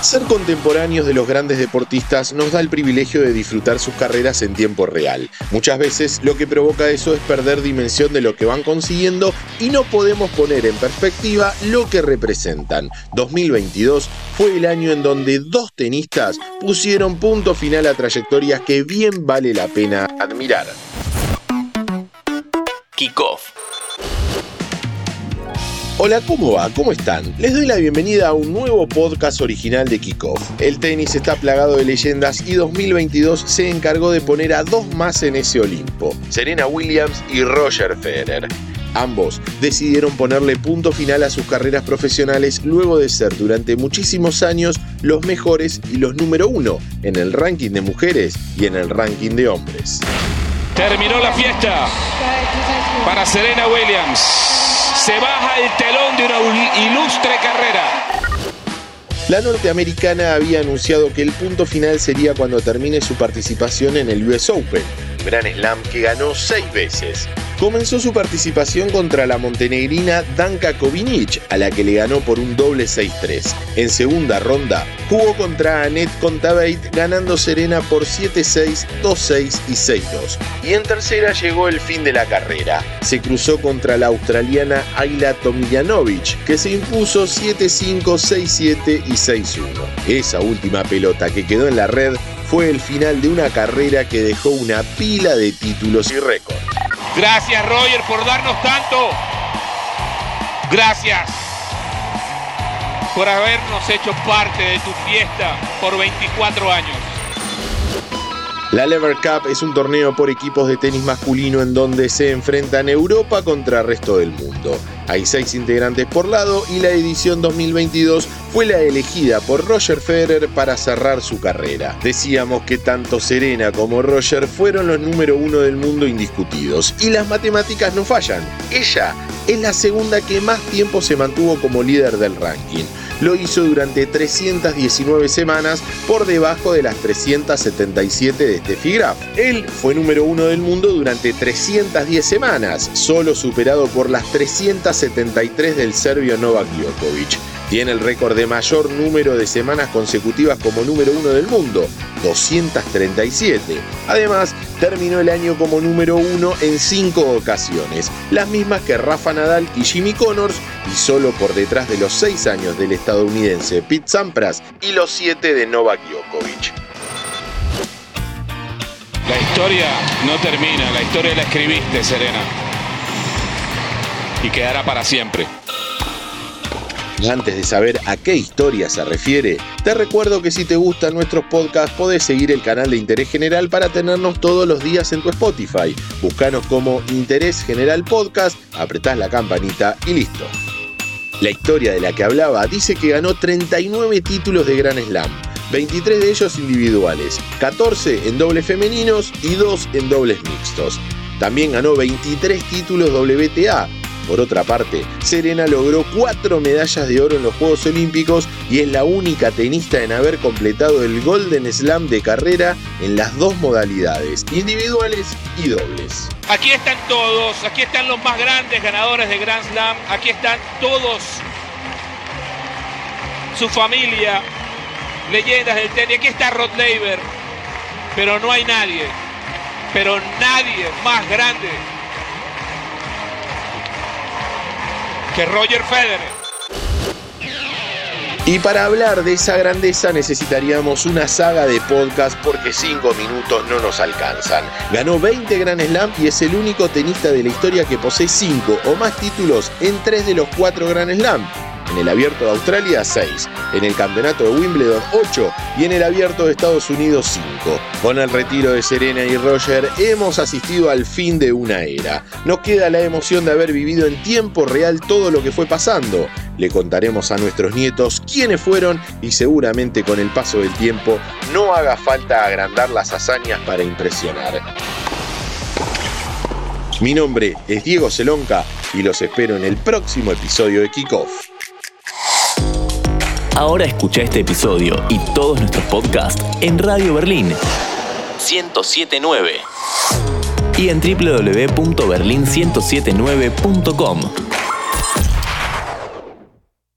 Ser contemporáneos de los grandes deportistas nos da el privilegio de disfrutar sus carreras en tiempo real. Muchas veces lo que provoca eso es perder dimensión de lo que van consiguiendo y no podemos poner en perspectiva lo que representan. 2022 fue el año en donde dos tenistas pusieron punto final a trayectorias que bien vale la pena admirar. Kickoff Hola, ¿cómo va? ¿Cómo están? Les doy la bienvenida a un nuevo podcast original de Kickoff. El tenis está plagado de leyendas y 2022 se encargó de poner a dos más en ese Olimpo, Serena Williams y Roger Federer. Ambos decidieron ponerle punto final a sus carreras profesionales luego de ser durante muchísimos años los mejores y los número uno en el ranking de mujeres y en el ranking de hombres. Terminó la fiesta para Serena Williams se baja el telón de una ilustre carrera. La norteamericana había anunciado que el punto final sería cuando termine su participación en el US Open, Gran Slam que ganó seis veces comenzó su participación contra la montenegrina Danka Kovinic, a la que le ganó por un doble 6-3. En segunda ronda, jugó contra Annette Contaveit, ganando Serena por 7-6, 2-6 y 6-2. Y en tercera llegó el fin de la carrera. Se cruzó contra la australiana Ayla Tomljanovic, que se impuso 7-5, 6-7 y 6-1. Esa última pelota que quedó en la red fue el final de una carrera que dejó una pila de títulos y récords. Gracias Roger por darnos tanto. Gracias por habernos hecho parte de tu fiesta por 24 años. La Lever Cup es un torneo por equipos de tenis masculino en donde se enfrentan Europa contra el resto del mundo. Hay seis integrantes por lado y la edición 2022 fue la elegida por Roger Federer para cerrar su carrera. Decíamos que tanto Serena como Roger fueron los número uno del mundo indiscutidos y las matemáticas no fallan. Ella es la segunda que más tiempo se mantuvo como líder del ranking lo hizo durante 319 semanas por debajo de las 377 de Steffi Graf. Él fue número uno del mundo durante 310 semanas, solo superado por las 373 del serbio Novak Djokovic. Tiene el récord de mayor número de semanas consecutivas como número uno del mundo, 237. Además, terminó el año como número uno en cinco ocasiones, las mismas que Rafa Nadal y Jimmy Connors, y solo por detrás de los seis años del estadounidense Pete Sampras y los siete de Novak Djokovic. La historia no termina, la historia la escribiste, Serena. Y quedará para siempre. Antes de saber a qué historia se refiere, te recuerdo que si te gustan nuestros podcasts podés seguir el canal de Interés General para tenernos todos los días en tu Spotify. Búscanos como Interés General Podcast, apretás la campanita y listo. La historia de la que hablaba dice que ganó 39 títulos de Gran Slam, 23 de ellos individuales, 14 en dobles femeninos y 2 en dobles mixtos. También ganó 23 títulos WTA, por otra parte, Serena logró cuatro medallas de oro en los Juegos Olímpicos y es la única tenista en haber completado el Golden Slam de carrera en las dos modalidades, individuales y dobles. Aquí están todos, aquí están los más grandes ganadores de Grand Slam, aquí están todos, su familia, leyendas del tenis, aquí está Rod Laver, pero no hay nadie, pero nadie más grande Roger Federer. Y para hablar de esa grandeza necesitaríamos una saga de podcast porque 5 minutos no nos alcanzan. Ganó 20 Grand Slam y es el único tenista de la historia que posee 5 o más títulos en 3 de los 4 Grand Slam en el Abierto de Australia 6, en el Campeonato de Wimbledon 8 y en el Abierto de Estados Unidos 5. Con el retiro de Serena y Roger hemos asistido al fin de una era. Nos queda la emoción de haber vivido en tiempo real todo lo que fue pasando. Le contaremos a nuestros nietos quiénes fueron y seguramente con el paso del tiempo no haga falta agrandar las hazañas para impresionar. Mi nombre es Diego Celonca y los espero en el próximo episodio de Kickoff. Ahora escucha este episodio y todos nuestros podcasts en Radio Berlín 1079 y en www.berlin1079.com.